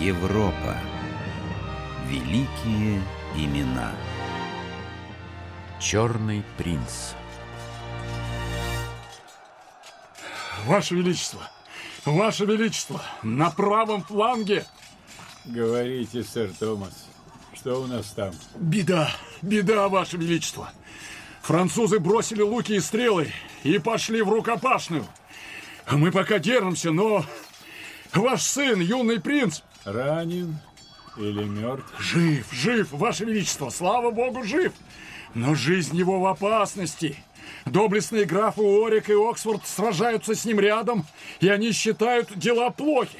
Европа. Великие имена. Черный принц. Ваше Величество! Ваше Величество! На правом фланге! Говорите, сэр Томас, что у нас там? Беда, беда, Ваше Величество! Французы бросили луки и стрелы и пошли в рукопашную. Мы пока держимся, но ваш сын, юный принц... Ранен или мертв? Жив, жив, Ваше Величество, слава Богу, жив! Но жизнь его в опасности. Доблестные графы Орик и Оксфорд сражаются с ним рядом, и они считают дела плохи.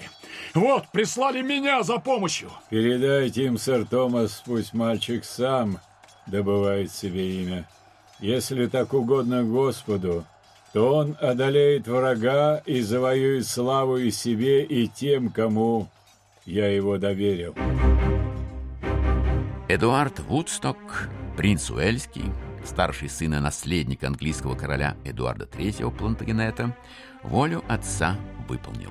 Вот, прислали меня за помощью. Передайте им, сэр Томас, пусть мальчик сам добывает себе имя. Если так угодно Господу, то он одолеет врага и завоюет славу и себе, и тем, кому я его доверил. Эдуард Вудсток, принц Уэльский, старший сын и наследник английского короля Эдуарда III Плантагенета, волю отца выполнил.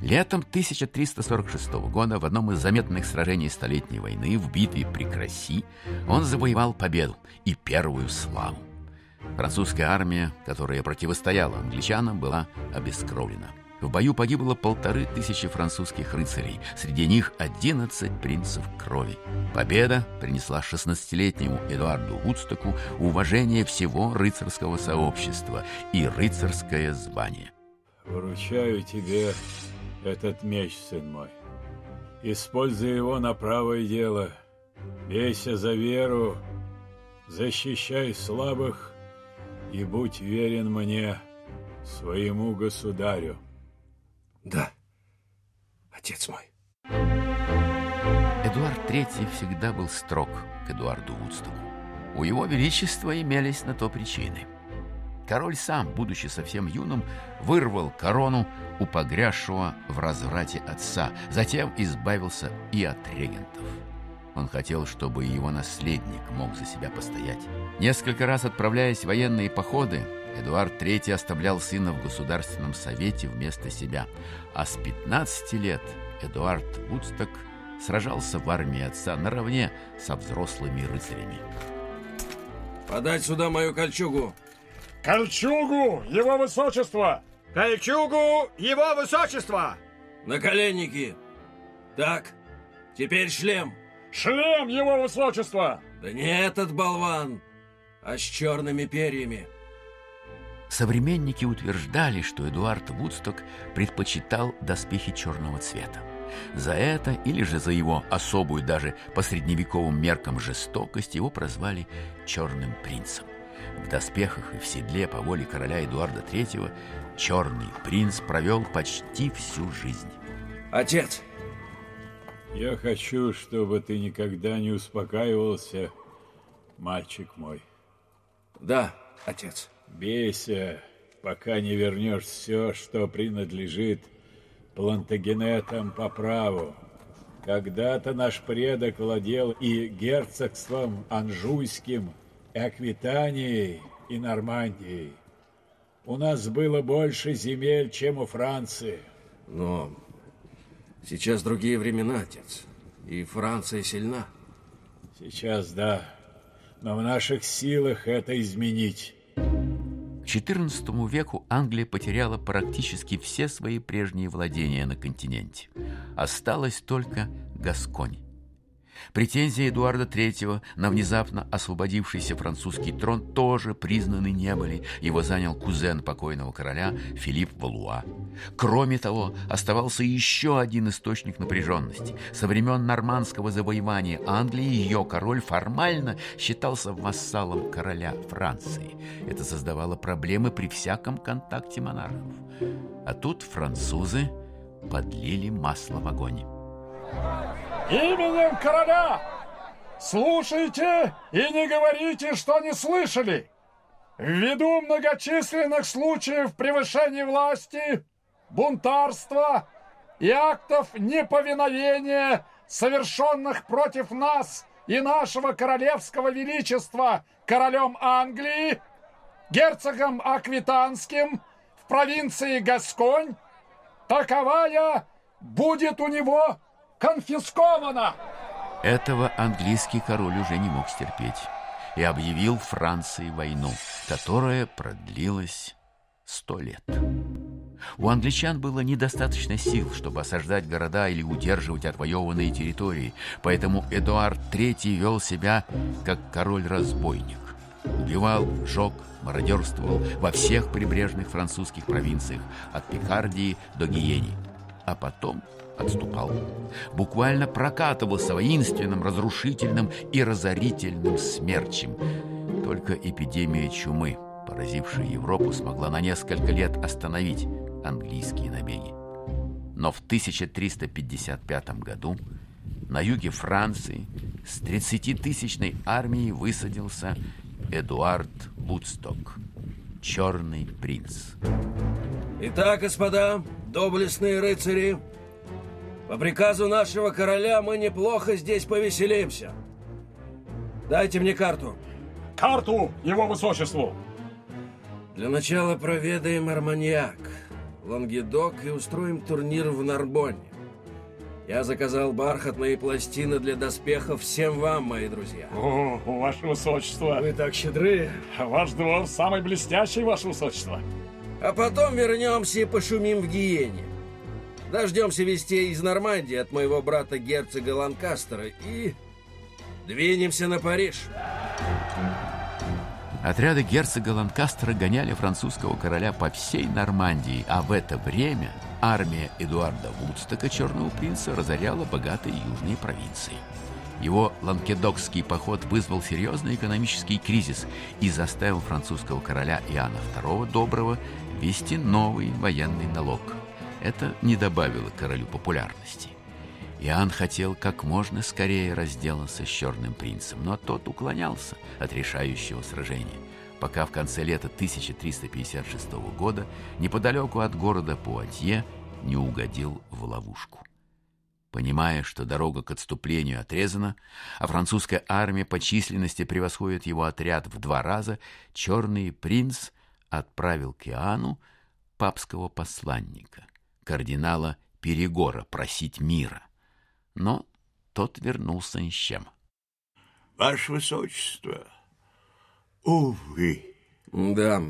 Летом 1346 года в одном из заметных сражений Столетней войны в битве при Краси он завоевал победу и первую славу. Французская армия, которая противостояла англичанам, была обескровлена. В бою погибло полторы тысячи французских рыцарей, среди них 11 принцев крови. Победа принесла 16-летнему Эдуарду Вудстоку уважение всего рыцарского сообщества и рыцарское звание. Вручаю тебе этот меч, сын мой. Используй его на правое дело. Бейся за веру, защищай слабых и будь верен мне, своему государю. Да, отец мой. Эдуард III всегда был строг к Эдуарду Вудстоку. У его величества имелись на то причины. Король сам, будучи совсем юным, вырвал корону у погрязшего в разврате отца, затем избавился и от регентов. Он хотел, чтобы его наследник мог за себя постоять. Несколько раз отправляясь в военные походы, Эдуард III оставлял сына в Государственном совете вместо себя, а с 15 лет Эдуард Вудсток сражался в армии отца наравне со взрослыми рыцарями. Подать сюда мою кольчугу. Кольчугу, его высочество! Кольчугу, его высочество! Наколенники. Так, теперь шлем. Шлем, его высочество! Да не этот болван, а с черными перьями. Современники утверждали, что Эдуард Вудсток предпочитал доспехи черного цвета. За это, или же за его особую даже по средневековым меркам жестокость, его прозвали «черным принцем». В доспехах и в седле по воле короля Эдуарда III черный принц провел почти всю жизнь. Отец, Я хочу, чтобы ты никогда не успокаивался, мальчик мой. да, отец. Бейся, пока не вернешь все, что принадлежит плантагенетам по праву. Когда-то наш предок владел и герцогством Анжуйским, и Аквитанией, и Нормандией. У нас было больше земель, чем у Франции. Но сейчас другие времена, отец. И Франция сильна. Сейчас да, но в наших силах это изменить. К XIV веку Англия потеряла практически все свои прежние владения на континенте. Осталась только Гасконь. Претензии Эдуарда III на внезапно освободившийся французский трон тоже признаны не были. Его занял кузен покойного короля Филипп Валуа. Кроме того, оставался еще один источник напряженности. Со времен нормандского завоевания Англии ее король формально считался вассалом короля Франции. Это создавало проблемы при всяком контакте монархов. А тут французы подлили масло в огонь. Именем короля! Слушайте и не говорите, что не слышали! Ввиду многочисленных случаев превышения власти, бунтарства и актов неповиновения, совершенных против нас и нашего королевского величества королем Англии, герцогом Аквитанским в провинции Гасконь, таковая будет у него конфисковано! Этого английский король уже не мог стерпеть и объявил Франции войну, которая продлилась сто лет. У англичан было недостаточно сил, чтобы осаждать города или удерживать отвоеванные территории, поэтому Эдуард III вел себя как король-разбойник. Убивал, жег, мародерствовал во всех прибрежных французских провинциях, от Пикардии до Гиени, а потом отступал. Буквально прокатывался воинственным, разрушительным и разорительным смерчем. Только эпидемия чумы, поразившая Европу, смогла на несколько лет остановить английские набеги. Но в 1355 году на юге Франции с 30-тысячной армией высадился Эдуард Вудсток, черный принц. Итак, господа, доблестные рыцари, по приказу нашего короля мы неплохо здесь повеселимся. Дайте мне карту. Карту его высочеству! Для начала проведаем Арманьяк, Лангедок и устроим турнир в Нарбонне. Я заказал бархатные пластины для доспехов всем вам, мои друзья. О, ваше высочество! Вы так щедры. Ваш двор самый блестящий, ваше высочество! А потом вернемся и пошумим в Гиене. Дождемся вестей из Нормандии от моего брата герцога Ланкастера и двинемся на Париж. Отряды герцога Ланкастера гоняли французского короля по всей Нормандии, а в это время армия Эдуарда Вудстока, черного принца, разоряла богатые южные провинции. Его ланкедокский поход вызвал серьезный экономический кризис и заставил французского короля Иоанна II Доброго ввести новый военный налог. Это не добавило королю популярности. Иоанн хотел как можно скорее разделаться с черным принцем, но тот уклонялся от решающего сражения, пока в конце лета 1356 года неподалеку от города Пуатье не угодил в ловушку. Понимая, что дорога к отступлению отрезана, а французская армия по численности превосходит его отряд в два раза, черный принц отправил к Иоанну папского посланника, кардинала Перегора, просить мира – но тот вернулся ни с чем. Ваше Высочество, увы. Да,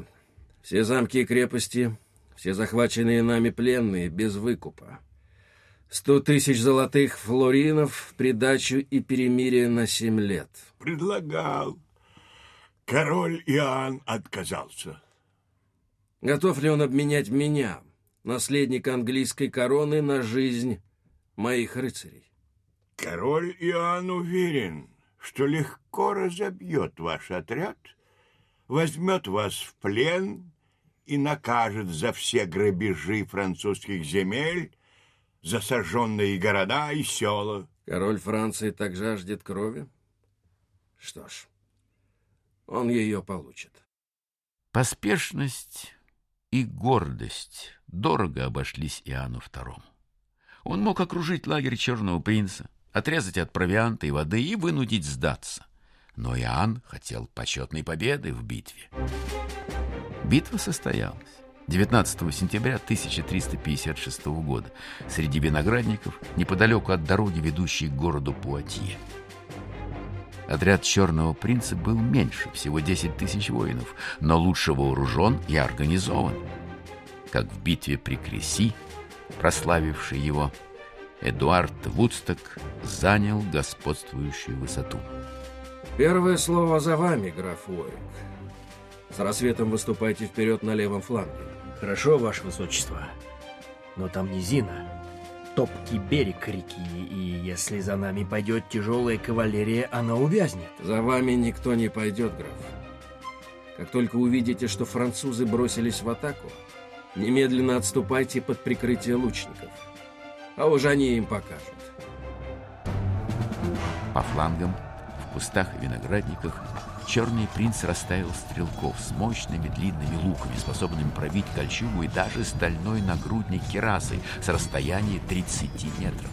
все замки и крепости, все захваченные нами пленные без выкупа. Сто тысяч золотых флоринов в придачу и перемирие на семь лет. Предлагал. Король Иоанн отказался. Готов ли он обменять меня, наследника английской короны, на жизнь моих рыцарей? Король Иоанн уверен, что легко разобьет ваш отряд, возьмет вас в плен и накажет за все грабежи французских земель, за сожженные города и села. Король Франции так жаждет крови? Что ж, он ее получит. Поспешность и гордость дорого обошлись Иоанну II. Он мог окружить лагерь Черного Принца, отрезать от провианта и воды и вынудить сдаться. Но Иоанн хотел почетной победы в битве. Битва состоялась 19 сентября 1356 года среди виноградников неподалеку от дороги, ведущей к городу Пуатье. Отряд Черного Принца был меньше, всего 10 тысяч воинов, но лучше вооружен и организован. Как в битве при Креси, прославившей его, Эдуард Вудсток занял господствующую высоту. Первое слово за вами, граф Уорик. С рассветом выступайте вперед на левом фланге. Хорошо, ваше высочество. Но там низина, топкий берег реки, и если за нами пойдет тяжелая кавалерия, она увязнет. За вами никто не пойдет, граф. Как только увидите, что французы бросились в атаку, немедленно отступайте под прикрытие лучников а уж они им покажут. По флангам, в кустах и виноградниках, черный принц расставил стрелков с мощными длинными луками, способными пробить кольчугу и даже стальной нагрудник керасы с расстояния 30 метров.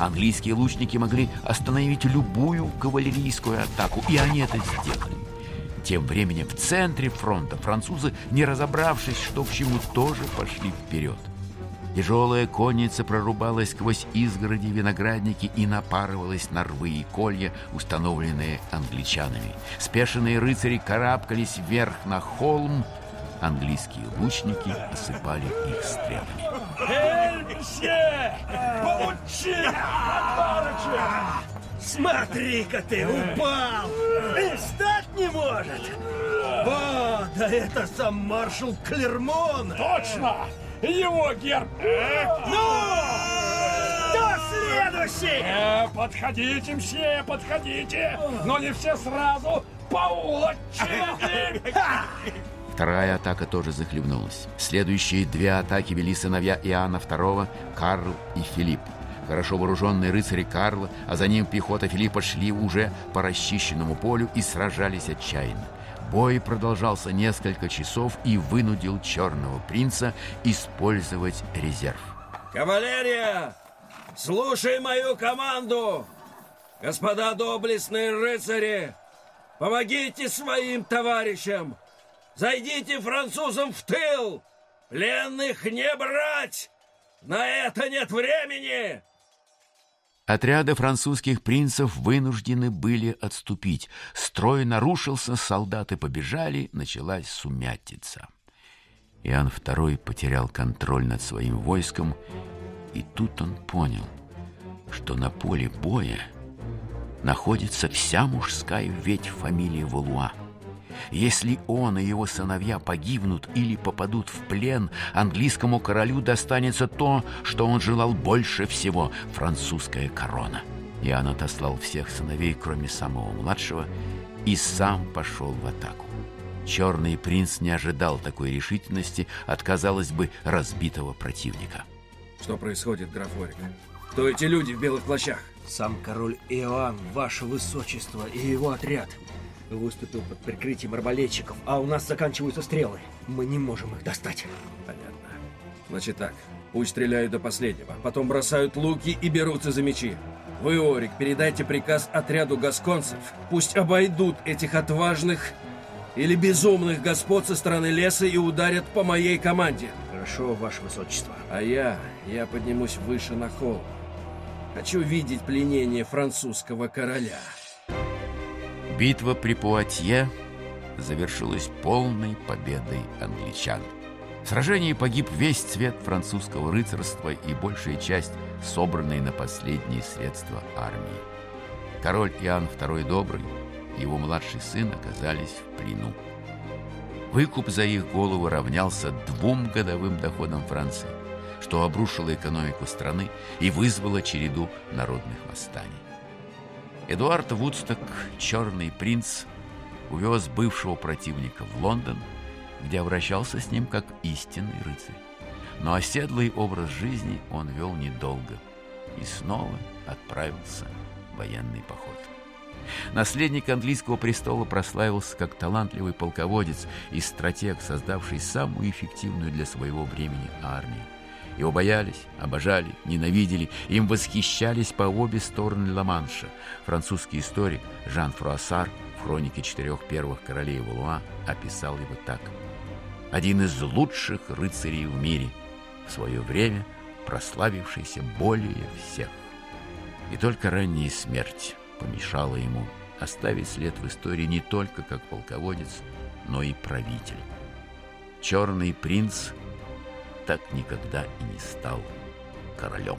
Английские лучники могли остановить любую кавалерийскую атаку, и они это сделали. Тем временем в центре фронта французы, не разобравшись, что к чему, тоже пошли вперед. Тяжелая конница прорубалась сквозь изгороди виноградники и напарывалась на рвы и колья, установленные англичанами. Спешенные рыцари карабкались вверх на холм, английские лучники осыпали их стрелами. Мсье! Получи! Смотри-ка ты, упал! И встать не может! О, да это сам маршал Клермон! Точно! Его герб! Ну! Кто следующий? Э, подходите, мсье, подходите! Но не все сразу! По очереди! Вторая атака тоже захлебнулась. Следующие две атаки вели сыновья Иоанна II, Карл и Филипп. Хорошо вооруженные рыцари Карла, а за ним пехота Филиппа шли уже по расчищенному полю и сражались отчаянно. Бой продолжался несколько часов и вынудил Черного Принца использовать резерв. Кавалерия, слушай мою команду! Господа доблестные рыцари, помогите своим товарищам! Зайдите французам в тыл! Пленных не брать! На это нет времени! Отряды французских принцев вынуждены были отступить. Строй нарушился, солдаты побежали, началась сумятица. Иоанн II потерял контроль над своим войском, и тут он понял, что на поле боя находится вся мужская ветвь фамилии Валуа. Если он и его сыновья погибнут или попадут в плен, английскому королю достанется то, что он желал больше всего – французская корона. Иоанн отослал всех сыновей, кроме самого младшего, и сам пошел в атаку. Черный принц не ожидал такой решительности от, казалось бы, разбитого противника. Что происходит, граф Орик? Кто эти люди в белых плащах? Сам король Иоанн, ваше высочество и его отряд выступил под прикрытием арбалетчиков, а у нас заканчиваются стрелы. Мы не можем их достать. Понятно. Значит так, пусть стреляют до последнего, потом бросают луки и берутся за мечи. Вы, Орик, передайте приказ отряду гасконцев. Пусть обойдут этих отважных или безумных господ со стороны леса и ударят по моей команде. Хорошо, ваше высочество. А я, я поднимусь выше на холм. Хочу видеть пленение французского короля. Битва при Пуатье завершилась полной победой англичан. В сражении погиб весь цвет французского рыцарства и большая часть собранной на последние средства армии. Король Иоанн II Добрый и его младший сын оказались в плену. Выкуп за их голову равнялся двум годовым доходам Франции, что обрушило экономику страны и вызвало череду народных восстаний. Эдуард Вудсток, черный принц, увез бывшего противника в Лондон, где обращался с ним как истинный рыцарь. Но оседлый образ жизни он вел недолго и снова отправился в военный поход. Наследник английского престола прославился как талантливый полководец и стратег, создавший самую эффективную для своего времени армию. Его боялись, обожали, ненавидели, им восхищались по обе стороны Ла-Манша. Французский историк Жан Фруассар в хронике четырех первых королей Валуа описал его так. Один из лучших рыцарей в мире, в свое время прославившийся более всех. И только ранняя смерть помешала ему оставить след в истории не только как полководец, но и правитель. Черный принц так никогда и не стал королем.